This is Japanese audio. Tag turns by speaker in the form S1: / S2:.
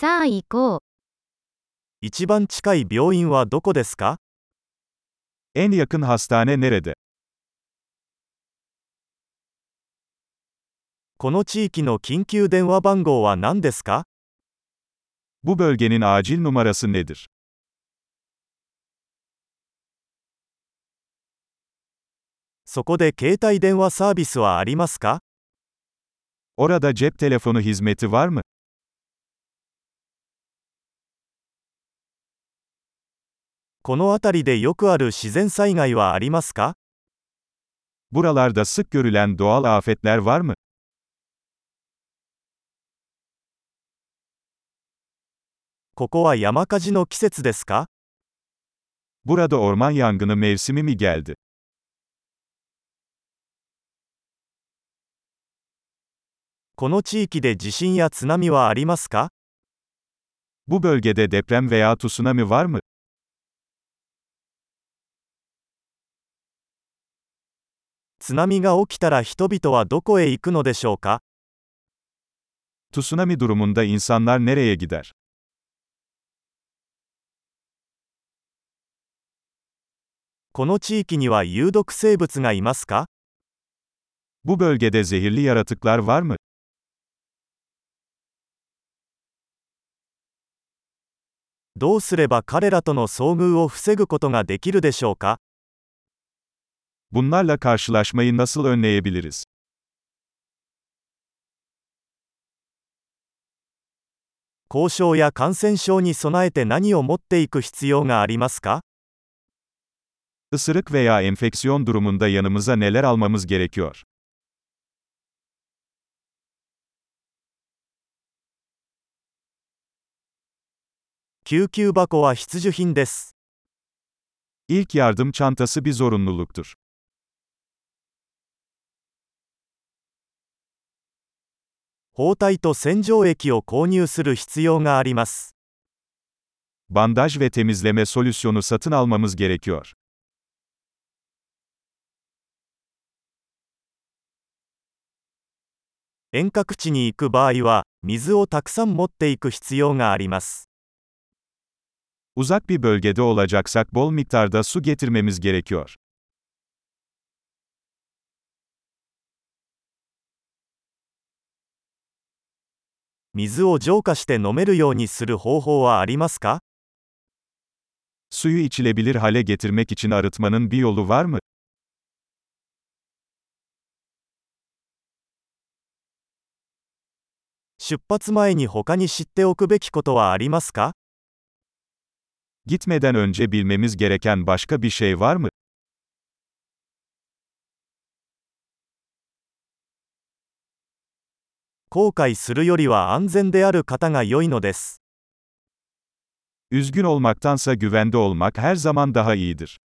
S1: さあ行こう。
S2: 一番近い病院はどこですか
S3: En yakın hastane nerede?
S2: この地域の緊急電話番号は何ですか
S3: Bu bölgenin acil numarası nedir?
S2: そこで携帯電話サービスはありますか
S3: Orada cep telefonu hizmeti var mı?
S2: この辺りでよくある自然災害はありますか
S3: Buralarda sık görülen doğal afetler var mı?
S2: ここは山火事の季節ですか
S3: Burada orman yangını mevsimi mi geldi?
S2: この地域で地震や津波はありますか
S3: Bu bölgede deprem veya tsunami var mı?
S2: 津波が起きたら人々はどこへ行くのでしょうか
S3: Tsunami durumunda insanlar nereye gider?
S2: この地域には有毒生物がいますか
S3: Bu bölgede zehirli yaratıklar var mı?
S2: どうすれば彼らとの遭遇を防ぐことができるでしょうか
S3: Bunlarla karşılaşmayı nasıl önleyebiliriz?
S2: 交渉や感染症に備えて何を持っていく必要がありますか
S3: Isırık veya enfeksiyon durumunda yanımıza neler almamız gerekiyor?
S2: 救急箱は必需品です。
S3: İlk yardım çantası bir zorunluluktur.
S2: 包帯と洗浄液を購入する必要があります。
S3: Bandaj ve temizleme solüsyonu satın almamız gerekiyor.
S2: 遠隔地に行く場合は、水をたくさん持っていく必要があります。
S3: Uzak bir bölgede olacaksak bol miktarda su getirmemiz gerekiyor.
S2: 水を浄化して飲めるようにする方法はありますか
S3: Suyu içilebilir hale getirmek için arıtmanın bir yolu var mı?
S2: 出発前に他に知っておくべきことはありますか
S3: Gitmeden önce bilmemiz gereken başka bir şey var mı?
S2: 後悔するよりは安全である方が良いのです。
S3: Üzgün olmaktansa güvende olmak her zaman daha iyidir.